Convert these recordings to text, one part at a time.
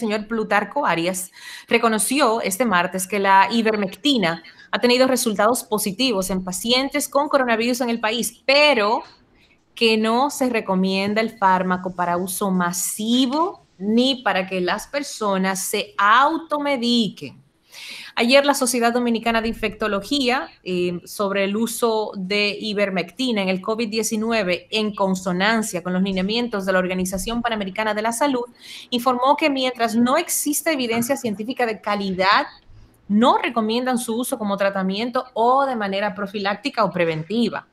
Señor Plutarco Arias reconoció este martes que la ivermectina ha tenido resultados positivos en pacientes con coronavirus en el país, pero que no se recomienda el fármaco para uso masivo ni para que las personas se automediquen. Ayer la Sociedad Dominicana de Infectología eh, sobre el uso de ivermectina en el COVID-19 en consonancia con los lineamientos de la Organización Panamericana de la Salud informó que mientras no existe evidencia científica de calidad, no recomiendan su uso como tratamiento o de manera profiláctica o preventiva.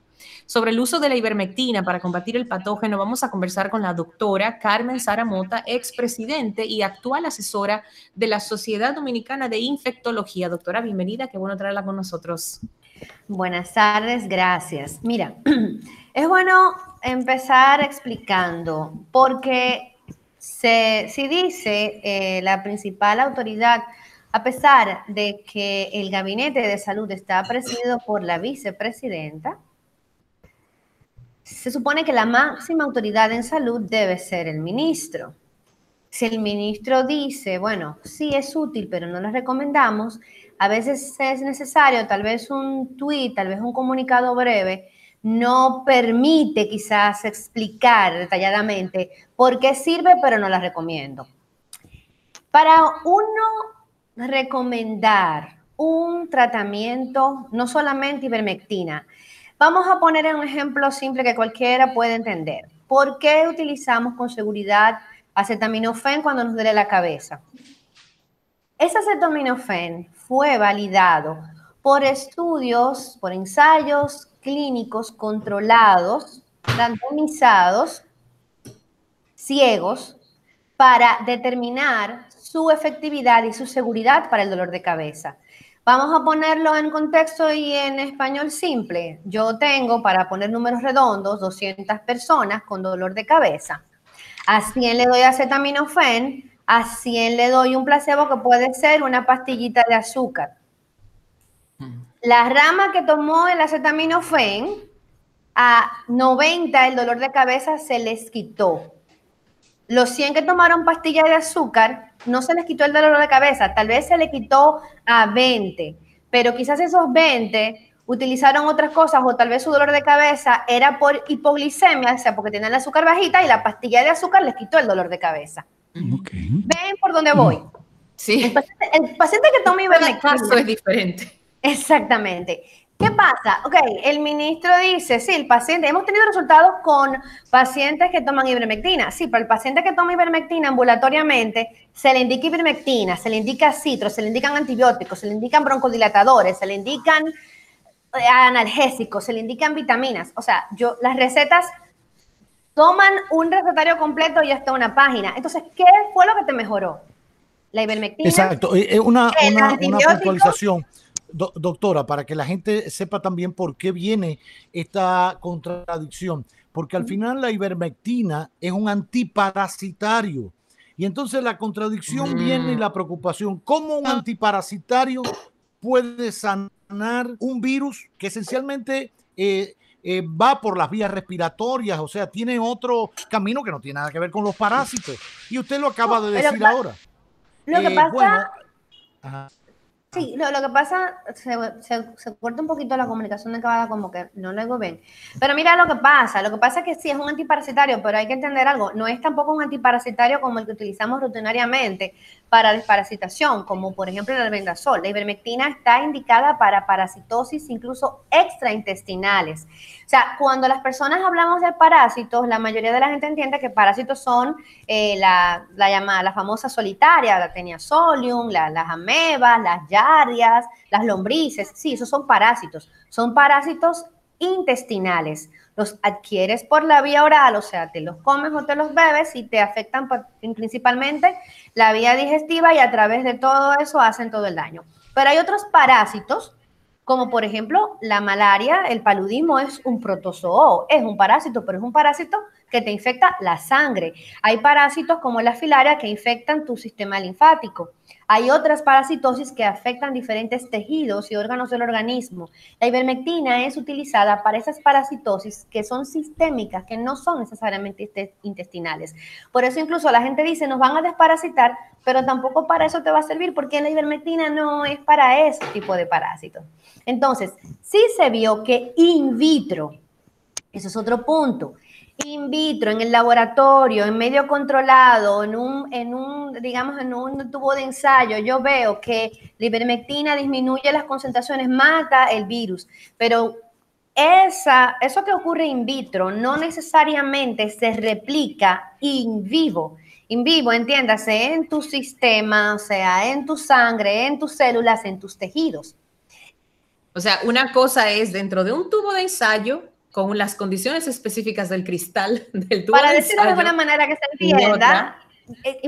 Sobre el uso de la ivermectina para combatir el patógeno, vamos a conversar con la doctora Carmen Saramota, expresidente y actual asesora de la Sociedad Dominicana de Infectología. Doctora, bienvenida, qué bueno traerla con nosotros. Buenas tardes, gracias. Mira, es bueno empezar explicando, porque se, si dice eh, la principal autoridad, a pesar de que el gabinete de salud está presidido por la vicepresidenta, se supone que la máxima autoridad en salud debe ser el ministro. Si el ministro dice, bueno, sí es útil, pero no lo recomendamos, a veces es necesario tal vez un tuit, tal vez un comunicado breve, no permite quizás explicar detalladamente por qué sirve, pero no la recomiendo. Para uno recomendar un tratamiento, no solamente ivermectina, Vamos a poner un ejemplo simple que cualquiera puede entender. ¿Por qué utilizamos con seguridad acetaminofén cuando nos duele la cabeza? Ese acetaminofén fue validado por estudios, por ensayos clínicos controlados, randomizados, ciegos, para determinar su efectividad y su seguridad para el dolor de cabeza. Vamos a ponerlo en contexto y en español simple. Yo tengo, para poner números redondos, 200 personas con dolor de cabeza. A 100 le doy acetaminofén, a 100 le doy un placebo que puede ser una pastillita de azúcar. La rama que tomó el acetaminofén, a 90 el dolor de cabeza se les quitó. Los 100 que tomaron pastilla de azúcar, no se les quitó el dolor de cabeza, tal vez se le quitó a 20, pero quizás esos 20 utilizaron otras cosas o tal vez su dolor de cabeza era por hipoglicemia, o sea, porque tenían el azúcar bajita y la pastilla de azúcar les quitó el dolor de cabeza. ¿Ven por dónde voy? Sí. El paciente, que toma ivermectina... caso es diferente. Exactamente. ¿Qué pasa? Ok, el ministro dice, sí, el paciente, hemos tenido resultados con pacientes que toman ivermectina. Sí, pero el paciente que toma ivermectina ambulatoriamente, se le indica ivermectina, se le indica citro, se le indican antibióticos, se le indican broncodilatadores, se le indican eh, analgésicos, se le indican vitaminas. O sea, yo, las recetas toman un recetario completo y hasta una página. Entonces, ¿qué fue lo que te mejoró? La ivermectina. Exacto, eh, eh, una, una, una puntualización doctora, para que la gente sepa también por qué viene esta contradicción, porque al final la ivermectina es un antiparasitario. Y entonces la contradicción viene y la preocupación, ¿cómo un antiparasitario puede sanar un virus que esencialmente eh, eh, va por las vías respiratorias, o sea, tiene otro camino que no tiene nada que ver con los parásitos? Y usted lo acaba de decir ahora. Lo que eh, pasa... Sí, lo, que pasa, se, se, corta un poquito la comunicación de cada como que no lo hago bien. Pero mira lo que pasa, lo que pasa es que sí es un antiparasitario, pero hay que entender algo, no es tampoco un antiparasitario como el que utilizamos rutinariamente para desparasitación, como por ejemplo el albendazol. La ivermectina está indicada para parasitosis incluso extraintestinales. O sea, cuando las personas hablamos de parásitos, la mayoría de la gente entiende que parásitos son eh, la, la, llamada, la famosa solitaria, la tenia solium, las amebas, las yarias, las lombrices. Sí, esos son parásitos. Son parásitos intestinales. Los adquieres por la vía oral, o sea, te los comes o te los bebes y te afectan principalmente la vía digestiva y a través de todo eso hacen todo el daño. Pero hay otros parásitos, como por ejemplo la malaria, el paludismo es un protozoo, es un parásito, pero es un parásito que te infecta la sangre. Hay parásitos como la filaria que infectan tu sistema linfático. Hay otras parasitosis que afectan diferentes tejidos y órganos del organismo. La ivermectina es utilizada para esas parasitosis que son sistémicas, que no son necesariamente intestinales. Por eso incluso la gente dice, nos van a desparasitar, pero tampoco para eso te va a servir, porque la ivermectina no es para ese tipo de parásitos. Entonces, sí se vio que in vitro, eso es otro punto, in vitro, en el laboratorio, en medio controlado, en un, en un, digamos, en un tubo de ensayo, yo veo que la ivermectina disminuye las concentraciones, mata el virus, pero esa, eso que ocurre in vitro no necesariamente se replica in vivo. In vivo, entiéndase, en tu sistema, o sea, en tu sangre, en tus células, en tus tejidos. O sea, una cosa es dentro de un tubo de ensayo con las condiciones específicas del cristal del tubo Para decirlo de alguna manera que se entienda, eh,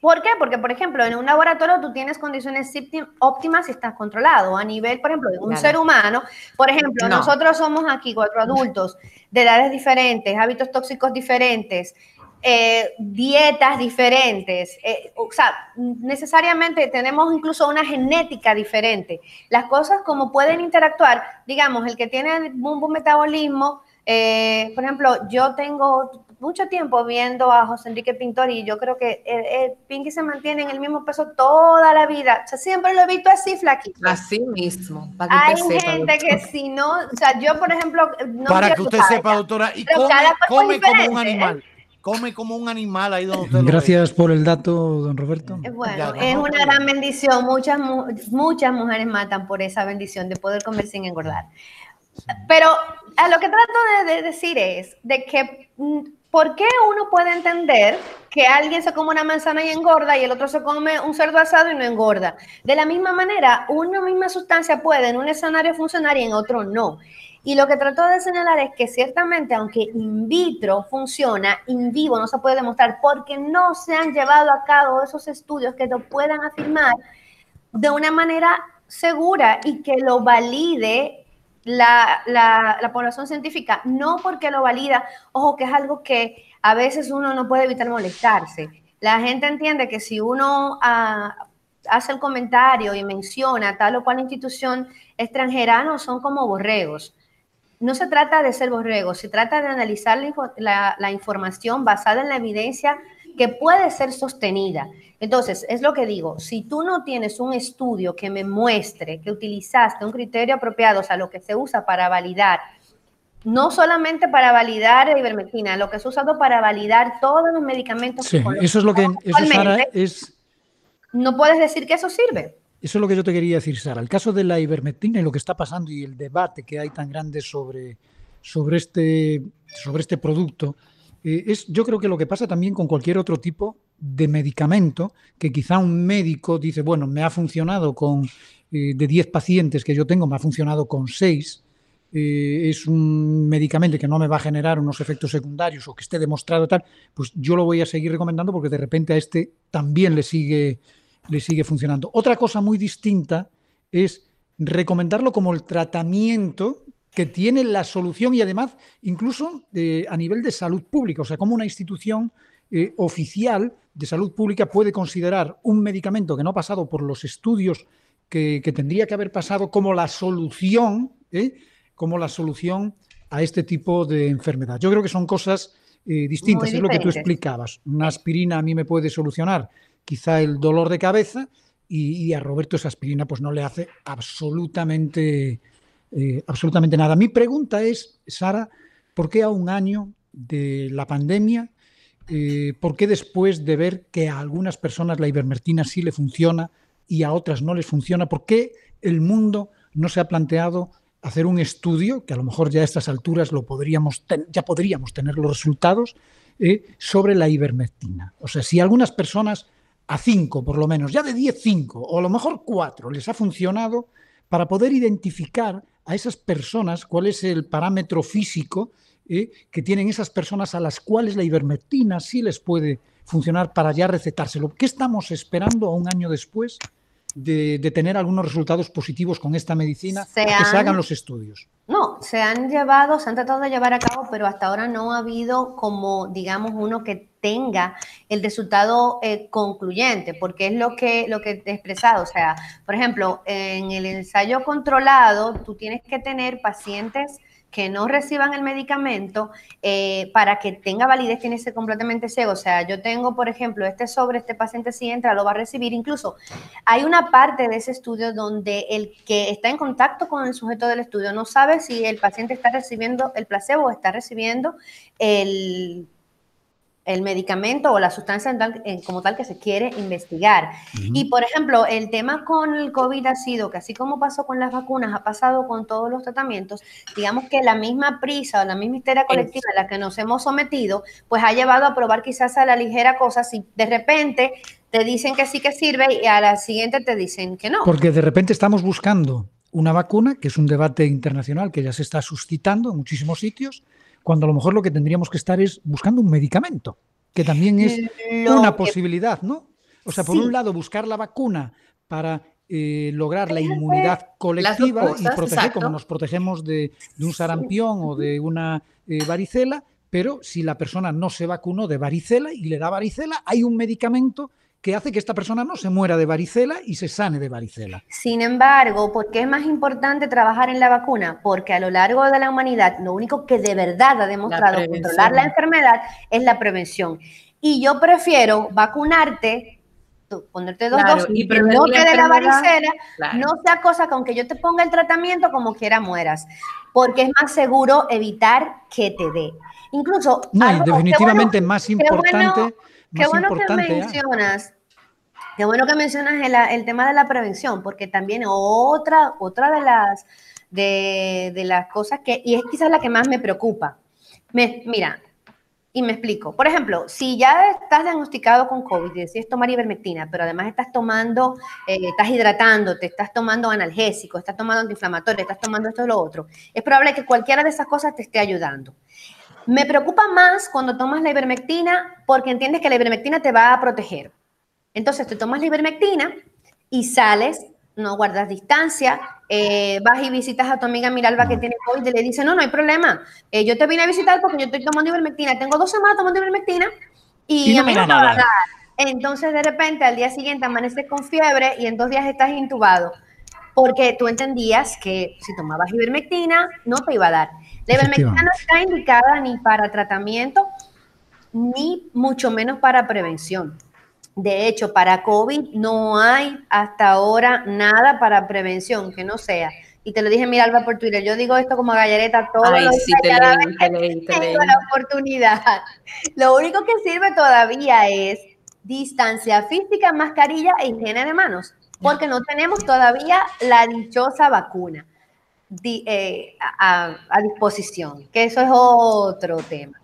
¿por qué? Porque, por ejemplo, en un laboratorio tú tienes condiciones óptimas y estás controlado. A nivel, por ejemplo, de un ser humano, por ejemplo, nosotros somos aquí cuatro adultos de edades diferentes, hábitos tóxicos diferentes, eh, dietas diferentes, eh, o sea, necesariamente tenemos incluso una genética diferente. Las cosas como pueden interactuar, digamos, el que tiene un metabolismo, eh, por ejemplo, yo tengo mucho tiempo viendo a José Enrique Pintor y yo creo que el, Pinky se mantiene en el mismo peso toda la vida. O sea, siempre lo he visto así flaquito. Así mismo. Hay gente que si no, o sea, yo por ejemplo... No para que usted sepa, doctora, y come, como un animal come como un animal ahí donde usted Gracias por el dato, don Roberto. Es bueno, es una gran bendición. Muchas, muchas mujeres matan por esa bendición de poder comer sin engordar. Pero a lo que trato de, decir es de que mm, ¿por qué uno puede entender que alguien se come una manzana y engorda y el otro se come un cerdo asado y no engorda? De la misma manera, una misma sustancia puede en un escenario funcionar y en otro no. Y lo que trato de señalar es que ciertamente, aunque in vitro funciona, in vivo no se puede demostrar porque no se han llevado a cabo esos estudios que lo puedan afirmar de una manera segura y que lo valide la, la, población científica, no porque lo valida, ojo, que es algo que a veces uno no puede evitar molestarse. La gente entiende que si uno ah, hace el comentario y menciona tal o cual institución extranjera, no son como borregos no se trata de ser borrego, se trata de analizar la, información basada en la evidencia que puede ser sostenida. Entonces, es lo que digo, si tú no tienes un estudio que me muestre que utilizaste un criterio apropiado, o sea, lo que se usa para validar, no solamente para validar la ivermectina, lo que se ha usado para validar todos los medicamentos. Sí, eso es lo que eso, Sara, es... No puedes decir que eso sirve. Eso es lo que yo te quería decir, Sara. El caso de la ivermectina y lo que está pasando y el debate que hay tan grande sobre, sobre, este, sobre este producto, eh, es, yo creo que lo que pasa también con cualquier otro tipo de medicamento, que quizá un médico dice, bueno, me ha funcionado con, eh, de 10 pacientes que yo tengo, me ha funcionado con 6, eh, es un medicamento que no me va a generar unos efectos secundarios o que esté demostrado tal, pues yo lo voy a seguir recomendando porque de repente a este también le sigue le sigue funcionando. Otra cosa muy distinta es recomendarlo como el tratamiento que tiene la solución y además incluso eh, a nivel de salud pública, o sea, como una institución eh, oficial de salud pública puede considerar un medicamento que no ha pasado por los estudios que, tendría que haber pasado como la solución, ¿eh? como la solución a este tipo de enfermedad. Yo creo que son cosas distintas, es lo que tú explicabas. Una aspirina a mí me puede solucionar quizá el dolor de cabeza y, a Roberto esa aspirina pues no le hace absolutamente, eh, absolutamente nada. Mi pregunta es, Sara, ¿por qué a un año de la pandemia, eh, por qué después de ver que a algunas personas la ivermectina sí le funciona y a otras no les funciona, por qué el mundo no se ha planteado hacer un estudio, que a lo mejor ya a estas alturas lo podríamos ya podríamos tener los resultados, eh, sobre la ivermectina? O sea, si algunas personas a cinco por lo menos, ya de 10, cinco, o a lo mejor cuatro les ha funcionado para poder identificar a esas personas, cuál es el parámetro físico eh, que tienen esas personas a las cuales la ivermectina sí les puede funcionar para ya recetárselo. ¿Qué estamos esperando a un año después de, tener algunos resultados positivos con esta medicina que se hagan los estudios? No, se han llevado, se han tratado de llevar a cabo, pero hasta ahora no ha habido como, digamos, uno que tenga el resultado eh, concluyente, porque es lo que, lo que te he expresado. O sea, por ejemplo, en el ensayo controlado, tú tienes que tener pacientes que no reciban el medicamento eh, para que tenga validez tiene que ser completamente ciego. O sea, yo tengo, por ejemplo, este sobre, este paciente si entra, lo va a recibir. Incluso hay una parte de ese estudio donde el que está en contacto con el sujeto del estudio no sabe si el paciente está recibiendo el placebo o está recibiendo el el medicamento o la sustancia como tal que se quiere investigar. Y por ejemplo, el tema con el COVID ha sido que así como pasó con las vacunas, ha pasado con todos los tratamientos, digamos que la misma prisa o la misma histeria colectiva a la que nos hemos sometido, pues ha llevado a probar quizás a la ligera cosa si de repente te dicen que sí que sirve y a la siguiente te dicen que no. Porque de repente estamos buscando una vacuna, que es un debate internacional que ya se está suscitando en muchísimos sitios, cuando a lo mejor lo que tendríamos que estar es buscando un medicamento, que también es una posibilidad, ¿no? O sea, por un lado, buscar la vacuna para eh, lograr la inmunidad colectiva y proteger como nos protegemos de, un sarampión o de una eh, varicela, pero si la persona no se vacunó de varicela y le da varicela, hay un medicamento que hace que esta persona no se muera de varicela y se sane de varicela. Sin embargo, ¿por qué es más importante trabajar en la vacuna? Porque a lo largo de la humanidad lo único que de verdad ha demostrado controlar la enfermedad es la prevención. Y yo prefiero vacunarte, ponerte dos dosis y no te de la varicela, no sea cosa que aunque yo te ponga el tratamiento como quiera mueras, porque es más seguro evitar que te dé. Incluso no, definitivamente más importante Qué bueno que mencionas, qué bueno que mencionas el, tema de la prevención, porque también otra, otra de las de, las cosas que, y es quizás la que más me preocupa. mira, y me explico. Por ejemplo, si ya estás diagnosticado con COVID y decides tomar ivermectina, pero además estás tomando, eh, estás hidratándote, estás tomando analgésico, estás tomando antiinflamatorio, estás tomando esto y lo otro, es probable que cualquiera de esas cosas te esté ayudando. Me preocupa más cuando tomas la ivermectina porque entiendes que la ivermectina te va a proteger. Entonces te tomas la ivermectina y sales, no guardas distancia, eh, vas y visitas a tu amiga Miralba que tiene COVID y le dices, no, no hay problema, eh, yo te vine a visitar porque yo estoy tomando ivermectina, tengo dos semanas tomando ivermectina y, a mí no me va a dar. Entonces de repente al día siguiente amaneces con fiebre y en dos días estás intubado porque tú entendías que si tomabas ivermectina no te iba a dar. La ivermectina no está indicada ni para tratamiento, ni mucho menos para prevención. De hecho, para COVID no hay hasta ahora nada para prevención que no sea. Y te lo dije, mira, Alba, por Twitter. Yo digo esto como gallareta todo Ay, los sí, te leí, tengo la oportunidad. Lo único que sirve todavía es distancia física, mascarilla e higiene de manos, porque no tenemos todavía la dichosa vacuna eh, a, a disposición, que eso es otro tema.